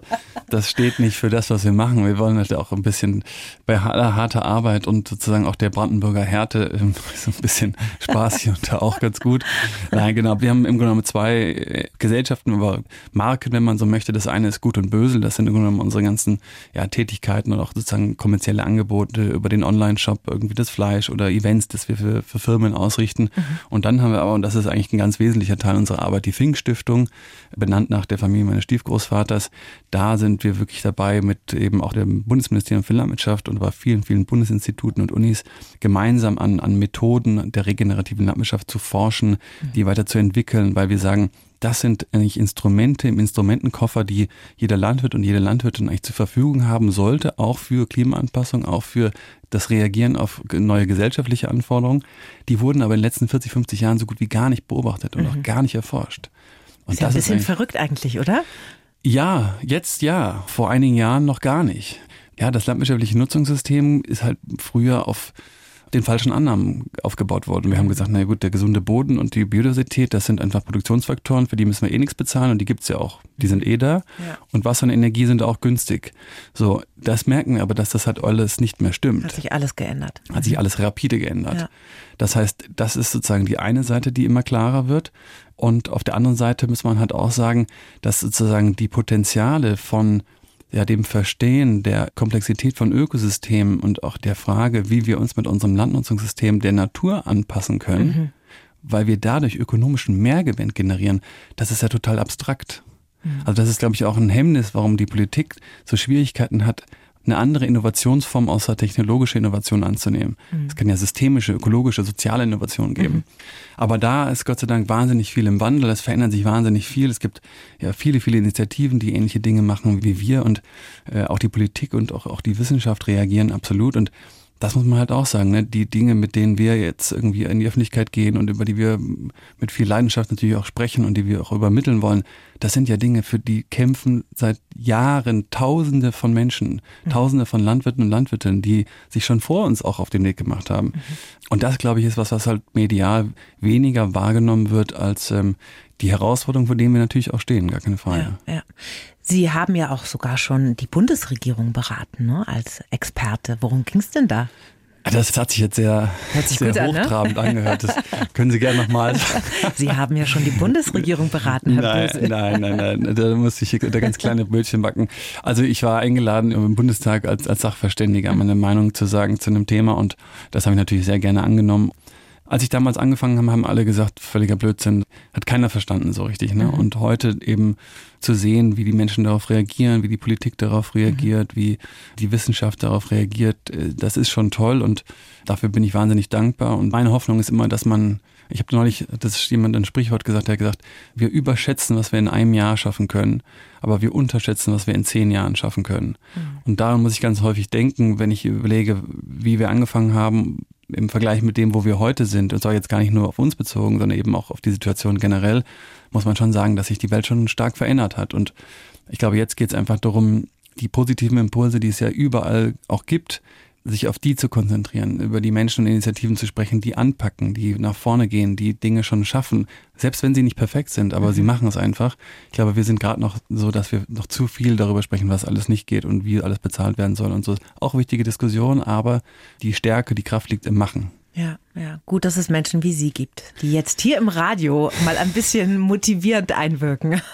das steht nicht für das, was wir machen. Wir wollen halt auch ein bisschen bei aller harter Arbeit und sozusagen auch der Brandenburger Härte ähm, so ein bisschen Spaß hier und da auch ganz gut. Nein, genau. Wir haben im Grunde genommen zwei äh, Gesellschaften über Marken, wenn man so möchte. Das eine ist Gut und Bösel. Das sind im Grunde genommen unsere ganzen ja, Tätigkeiten und auch sozusagen kommerzielle Angebote über den Online-Shop, irgendwie das Fleisch oder Events, das wir für, für Firmen ausrichten. Mhm. Und dann haben wir aber, und das ist eigentlich ein ganz wesentlicher Teil unserer Arbeit, die Fink Stiftung, benannt nach der Familie meines Stiefgroßvaters. Da sind wir wirklich dabei, mit eben auch dem Bundesministerium für Landwirtschaft und bei vielen, vielen Bundesinstituten und Unis gemeinsam an, an Methoden der regenerativen Landwirtschaft zu forschen, mhm. die weiterzuentwickeln, weil wir sagen, das sind eigentlich Instrumente im Instrumentenkoffer, die jeder Landwirt und jede Landwirtin eigentlich zur Verfügung haben sollte, auch für Klimaanpassung, auch für das Reagieren auf neue gesellschaftliche Anforderungen. Die wurden aber in den letzten 40, 50 Jahren so gut wie gar nicht beobachtet und mhm. auch gar nicht erforscht. Und ist ja ein bisschen ist verrückt eigentlich, oder? Ja, jetzt ja. Vor einigen Jahren noch gar nicht. Ja, das landwirtschaftliche Nutzungssystem ist halt früher auf den falschen Annahmen aufgebaut worden. Wir haben gesagt, na gut, der gesunde Boden und die Biodiversität, das sind einfach Produktionsfaktoren, für die müssen wir eh nichts bezahlen und die gibt's ja auch. Die sind eh da. Ja. Und Wasser und Energie sind auch günstig. So, das merken wir aber, dass das halt alles nicht mehr stimmt. Hat sich alles geändert. Hat sich alles rapide geändert. Ja. Das heißt, das ist sozusagen die eine Seite, die immer klarer wird. Und auf der anderen Seite muss man halt auch sagen, dass sozusagen die Potenziale von ja, dem Verstehen der Komplexität von Ökosystemen und auch der Frage, wie wir uns mit unserem Landnutzungssystem der Natur anpassen können, mhm. weil wir dadurch ökonomischen Mehrgewinn generieren, das ist ja total abstrakt. Mhm. Also das ist, glaube ich, auch ein Hemmnis, warum die Politik so Schwierigkeiten hat, eine andere Innovationsform außer technologische Innovation anzunehmen. Mhm. Es kann ja systemische, ökologische, soziale Innovationen geben. Mhm. Aber da ist Gott sei Dank wahnsinnig viel im Wandel. Es verändert sich wahnsinnig viel. Es gibt ja viele, viele Initiativen, die ähnliche Dinge machen wie wir und äh, auch die Politik und auch, auch die Wissenschaft reagieren absolut. Und das muss man halt auch sagen, ne? die Dinge, mit denen wir jetzt irgendwie in die Öffentlichkeit gehen und über die wir mit viel Leidenschaft natürlich auch sprechen und die wir auch übermitteln wollen, das sind ja Dinge, für die kämpfen seit Jahren Tausende von Menschen, mhm. Tausende von Landwirten und Landwirtinnen, die sich schon vor uns auch auf den Weg gemacht haben. Mhm. Und das, glaube ich, ist was, was halt medial weniger wahrgenommen wird als ähm, die Herausforderung, vor denen wir natürlich auch stehen, gar keine Frage. Ja, ja. Sie haben ja auch sogar schon die Bundesregierung beraten, ne, als Experte. Worum ging es denn da? Das hat sich jetzt sehr, sehr hochtrabend an, ne? angehört. Das können Sie gerne nochmal. Sie haben ja schon die Bundesregierung beraten, Herr nein, Böse. Nein, nein, nein, da muss ich da ganz kleine Brötchen backen. Also ich war eingeladen im Bundestag als, als Sachverständiger, meine Meinung zu sagen zu einem Thema und das habe ich natürlich sehr gerne angenommen. Als ich damals angefangen habe, haben alle gesagt, völliger Blödsinn, hat keiner verstanden so richtig. Ne? Mhm. Und heute eben zu sehen, wie die Menschen darauf reagieren, wie die Politik darauf reagiert, mhm. wie die Wissenschaft darauf reagiert, äh, das ist schon toll und dafür bin ich wahnsinnig dankbar. Und meine Hoffnung ist immer, dass man, ich habe neulich, das ist jemand ein Sprichwort gesagt, der hat gesagt, wir überschätzen, was wir in einem Jahr schaffen können, aber wir unterschätzen, was wir in zehn Jahren schaffen können. Mhm. Und daran muss ich ganz häufig denken, wenn ich überlege, wie wir angefangen haben, im Vergleich mit dem, wo wir heute sind, und zwar jetzt gar nicht nur auf uns bezogen, sondern eben auch auf die Situation generell, muss man schon sagen, dass sich die Welt schon stark verändert hat. Und ich glaube, jetzt geht es einfach darum, die positiven Impulse, die es ja überall auch gibt, sich auf die zu konzentrieren, über die Menschen und Initiativen zu sprechen, die anpacken, die nach vorne gehen, die Dinge schon schaffen, selbst wenn sie nicht perfekt sind, aber mhm. sie machen es einfach. Ich glaube, wir sind gerade noch so, dass wir noch zu viel darüber sprechen, was alles nicht geht und wie alles bezahlt werden soll und so. Auch wichtige Diskussion, aber die Stärke, die Kraft liegt im Machen. Ja, ja. Gut, dass es Menschen wie Sie gibt, die jetzt hier im Radio mal ein bisschen motivierend einwirken.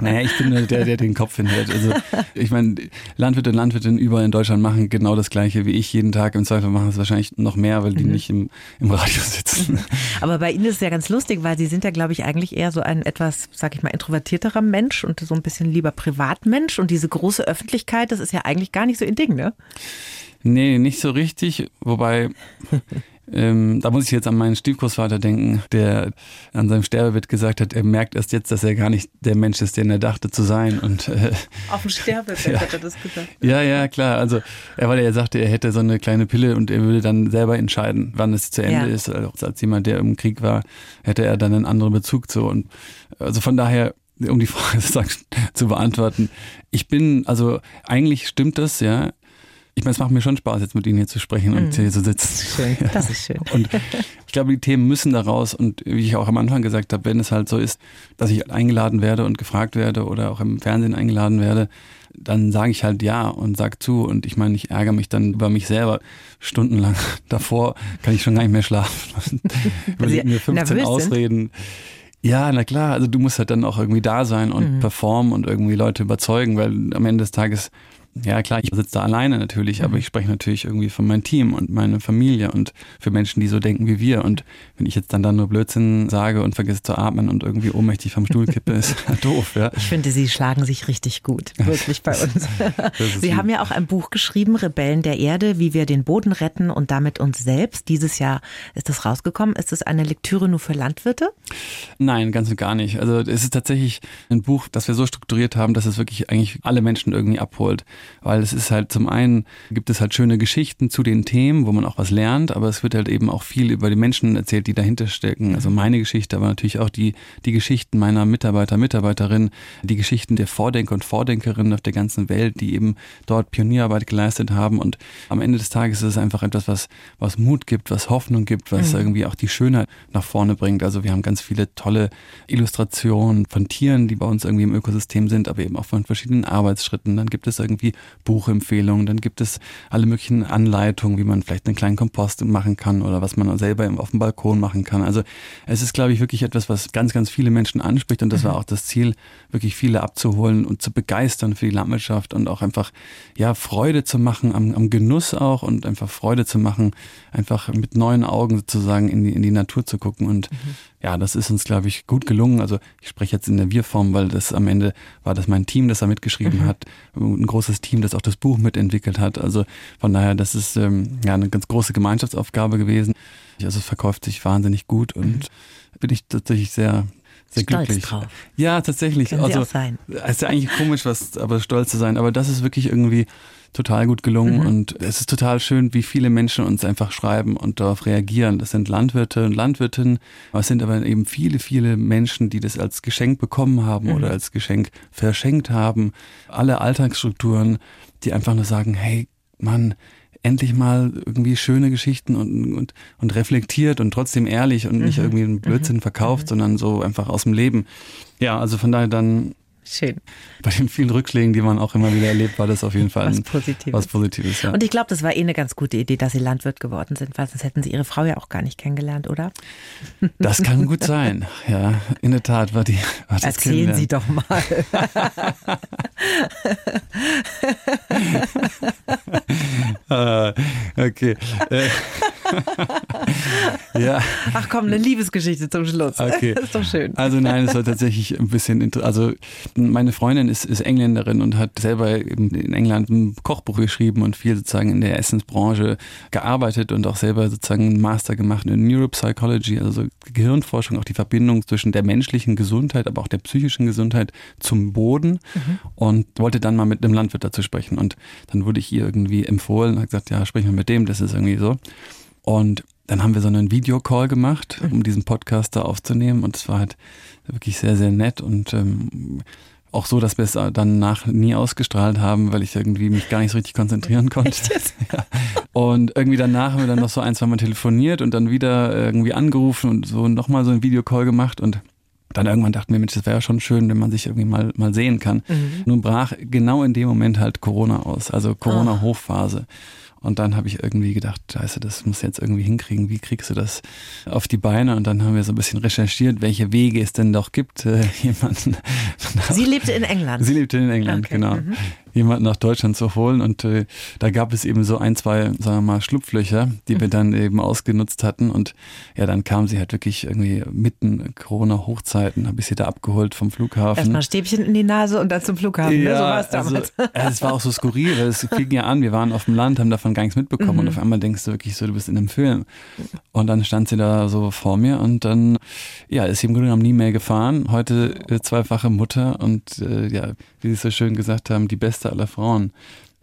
Naja, ich bin der, der den Kopf hinhält. Also ich meine, Landwirte und Landwirtinnen überall in Deutschland machen genau das Gleiche wie ich jeden Tag. Im Zweifel machen es wahrscheinlich noch mehr, weil die mhm. nicht im, im Radio sitzen. Aber bei Ihnen ist es ja ganz lustig, weil Sie sind ja, glaube ich, eigentlich eher so ein etwas, sag ich mal, introvertierterer Mensch und so ein bisschen lieber Privatmensch. Und diese große Öffentlichkeit, das ist ja eigentlich gar nicht so Ihr Ding, ne? Nee, nicht so richtig. Wobei ähm, da muss ich jetzt an meinen Stiefgroßvater denken, der an seinem Sterbebett gesagt hat, er merkt erst jetzt, dass er gar nicht der Mensch ist, den er dachte zu sein. Und, äh, Auf dem Sterbebett ja. hat er das gesagt. Ja, ja, klar. Also er, weil er sagte, er hätte so eine kleine Pille und er würde dann selber entscheiden, wann es zu Ende ja. ist. Also als jemand, der im Krieg war, hätte er dann einen anderen Bezug zu. Und also von daher um die Frage zu beantworten. Ich bin, also eigentlich stimmt das, ja ich meine, es macht mir schon Spaß, jetzt mit Ihnen hier zu sprechen und mhm. hier zu sitzen. Schön, das ist schön. Und ich glaube, die Themen müssen da raus. Und wie ich auch am Anfang gesagt habe, wenn es halt so ist, dass ich eingeladen werde und gefragt werde oder auch im Fernsehen eingeladen werde, dann sage ich halt ja und sag zu. Und ich meine, ich ärgere mich dann über mich selber stundenlang. Davor kann ich schon gar nicht mehr schlafen. Überlege mir 15 Ausreden. Ja, na klar, also du musst halt dann auch irgendwie da sein und mhm. performen und irgendwie Leute überzeugen, weil am Ende des Tages ja, klar, ich sitze da alleine natürlich, aber mhm. ich spreche natürlich irgendwie von meinem Team und meiner Familie und für Menschen, die so denken wie wir. Und wenn ich jetzt dann da nur Blödsinn sage und vergesse zu atmen und irgendwie ohnmächtig vom Stuhl kippe, ist doof, ja. Ich finde, Sie schlagen sich richtig gut, wirklich bei uns. Sie haben ja auch ein Buch geschrieben, Rebellen der Erde, wie wir den Boden retten und damit uns selbst. Dieses Jahr ist das rausgekommen. Ist es eine Lektüre nur für Landwirte? Nein, ganz und gar nicht. Also es ist tatsächlich ein Buch, das wir so strukturiert haben, dass es wirklich eigentlich alle Menschen irgendwie abholt weil es ist halt zum einen gibt es halt schöne Geschichten zu den Themen, wo man auch was lernt, aber es wird halt eben auch viel über die Menschen erzählt, die dahinter stecken. Also meine Geschichte, aber natürlich auch die, die Geschichten meiner Mitarbeiter, Mitarbeiterinnen, die Geschichten der Vordenker und Vordenkerinnen auf der ganzen Welt, die eben dort Pionierarbeit geleistet haben. Und am Ende des Tages ist es einfach etwas, was, was Mut gibt, was Hoffnung gibt, was mhm. irgendwie auch die Schönheit nach vorne bringt. Also wir haben ganz viele tolle Illustrationen von Tieren, die bei uns irgendwie im Ökosystem sind, aber eben auch von verschiedenen Arbeitsschritten. Dann gibt es irgendwie Buchempfehlungen, dann gibt es alle möglichen Anleitungen, wie man vielleicht einen kleinen Kompost machen kann oder was man selber auf dem Balkon machen kann. Also es ist, glaube ich, wirklich etwas, was ganz, ganz viele Menschen anspricht und das war mhm. auch das Ziel, wirklich viele abzuholen und zu begeistern für die Landwirtschaft und auch einfach, ja, Freude zu machen am, am Genuss auch und einfach Freude zu machen, einfach mit neuen Augen sozusagen in die, in die Natur zu gucken und mhm ja, das ist uns, glaube ich, gut gelungen. Also ich spreche jetzt in der Wir-Form, weil das am Ende war das mein Team, das da mitgeschrieben mhm. hat, ein großes Team, das auch das Buch mitentwickelt hat. Also von daher, das ist ähm, ja eine ganz große Gemeinschaftsaufgabe gewesen. Also es verkauft sich wahnsinnig gut und mhm. bin ich tatsächlich sehr sehr stolz glücklich. Drauf. Ja, tatsächlich. Können also, es ist ja eigentlich komisch, was, aber stolz zu sein. Aber das ist wirklich irgendwie total gut gelungen mhm. und es ist total schön, wie viele Menschen uns einfach schreiben und darauf reagieren. Das sind Landwirte und Landwirtinnen, aber es sind aber eben viele, viele Menschen, die das als Geschenk bekommen haben mhm. oder als Geschenk verschenkt haben. Alle Alltagsstrukturen, die einfach nur sagen, hey, Mann, endlich mal irgendwie schöne Geschichten und, und, und reflektiert und trotzdem ehrlich und nicht mhm. irgendwie einen Blödsinn mhm. verkauft, mhm. sondern so einfach aus dem Leben. Ja, also von daher dann Schön. Bei den vielen Rückschlägen, die man auch immer wieder erlebt, war das auf jeden Fall Was ein- Positives. Was Positives ja. Und ich glaube, das war eh eine ganz gute Idee, dass Sie Landwirt geworden sind, weil sonst hätten Sie Ihre Frau ja auch gar nicht kennengelernt, oder? Das kann gut sein. Ja, in der Tat war die. War das Erzählen Sie doch mal. Ah, okay. Äh, ja, Ach komm, eine Liebesgeschichte zum Schluss. okay. ist doch schön. Also nein, es war tatsächlich ein bisschen Also meine Freundin ist, ist Engländerin und hat selber eben in England ein Kochbuch geschrieben und viel sozusagen in der Essensbranche gearbeitet und auch selber sozusagen einen Master gemacht in Neuropsychology, also so Gehirnforschung, auch die Verbindung zwischen der menschlichen Gesundheit, aber auch der psychischen Gesundheit zum Boden und wollte dann mal mit einem Landwirt dazu sprechen. Und dann wurde ich ihr irgendwie empfohlen, hat gesagt, ja, sprich mal mit dem, das ist irgendwie so. Und dann haben wir so einen Videocall gemacht, um diesen Podcast da aufzunehmen. Und es war halt wirklich sehr, sehr nett und ähm, auch so, dass wir es danach nie ausgestrahlt haben, weil ich irgendwie mich gar nicht so richtig konzentrieren konnte. Ja. Und irgendwie danach haben wir dann noch so ein, zwei Mal telefoniert und dann wieder irgendwie angerufen und so nochmal so einen Videocall gemacht und dann irgendwann dachten wir, Mensch, das wäre ja schon schön, wenn man sich irgendwie mal, mal sehen kann. Nun brach genau in dem Moment halt Corona aus, also Corona-Hochphase. Und dann habe ich irgendwie gedacht, scheiße, das muss jetzt irgendwie hinkriegen. Wie kriegst du das auf die Beine? Und dann haben wir so ein bisschen recherchiert, welche Wege es denn doch gibt, äh, jemanden. Sie lebte in England. Sie lebte in England, Okay, genau. mhm. Jemanden nach Deutschland zu holen. Und äh, da gab es eben so ein, zwei, sagen wir mal, Schlupflöcher, die Mhm. wir dann eben ausgenutzt hatten. Und ja, dann kam sie halt wirklich irgendwie mitten Corona-Hochzeiten, habe ich sie da abgeholt vom Flughafen. Erstmal Stäbchen in die Nase und dann zum Flughafen. ne? So war es damals. Also, ja, es war auch so skurril, weil es fing ja an, wir waren auf dem Land, haben davon gar nichts mitbekommen Mhm. und auf einmal denkst du wirklich so, du bist in einem Film. Und dann stand sie da so vor mir und dann, ja, ist sie im Grunde genommen nie mehr gefahren. Heute äh, zweifache Mutter und äh, ja, wie sie es so schön gesagt haben, die beste aller Frauen.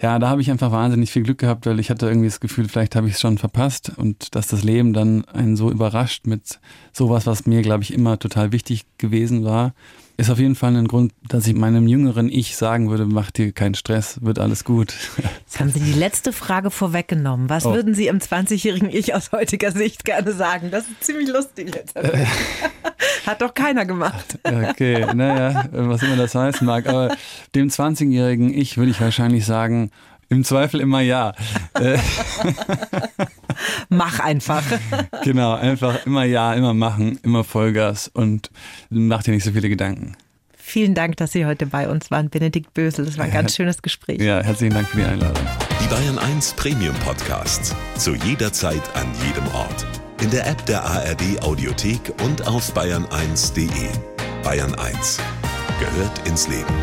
Ja, da habe ich einfach wahnsinnig viel Glück gehabt, weil ich hatte irgendwie das Gefühl, vielleicht habe ich es schon verpasst und dass das Leben dann einen so überrascht mit sowas, was mir, glaube ich, immer total wichtig gewesen war, ist auf jeden Fall ein Grund, dass ich meinem jüngeren Ich sagen würde, mach dir keinen Stress, wird alles gut. Jetzt haben Sie die letzte Frage vorweggenommen. Was Oh. würden Sie im 20-jährigen Ich aus heutiger Sicht gerne sagen? Das ist ziemlich lustig jetzt. Hat doch keiner gemacht. Okay, naja, was immer das heißen mag. Aber dem 20-jährigen Ich würde ich wahrscheinlich sagen, im Zweifel immer ja. Äh, Mach einfach. genau, einfach immer ja, immer machen, immer Vollgas und mach dir nicht so viele Gedanken. Vielen Dank, dass Sie heute bei uns waren, Benedikt Bösel. Das war ein ganz schönes Gespräch. Ja, herzlichen Dank für die Einladung. Die Bayern 1 Premium Podcasts. Zu jeder Zeit, an jedem Ort. In der App der ARD Audiothek und auf bayern1.de. Bayern 1 gehört ins Leben.